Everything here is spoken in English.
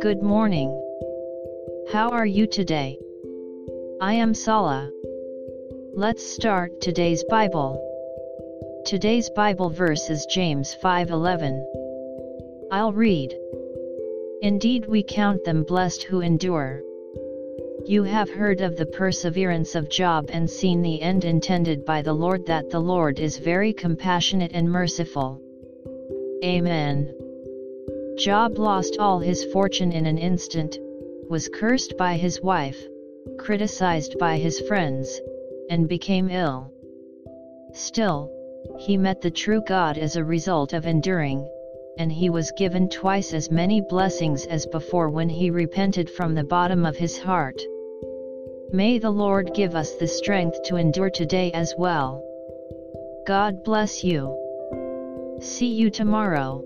Good morning. How are you today? I am Sala. Let's start today's Bible. Today's Bible verse is James 5:11. I'll read. Indeed we count them blessed who endure. You have heard of the perseverance of Job and seen the end intended by the Lord that the Lord is very compassionate and merciful. Amen. Job lost all his fortune in an instant, was cursed by his wife, criticized by his friends, and became ill. Still, he met the true God as a result of enduring, and he was given twice as many blessings as before when he repented from the bottom of his heart. May the Lord give us the strength to endure today as well. God bless you. See you tomorrow.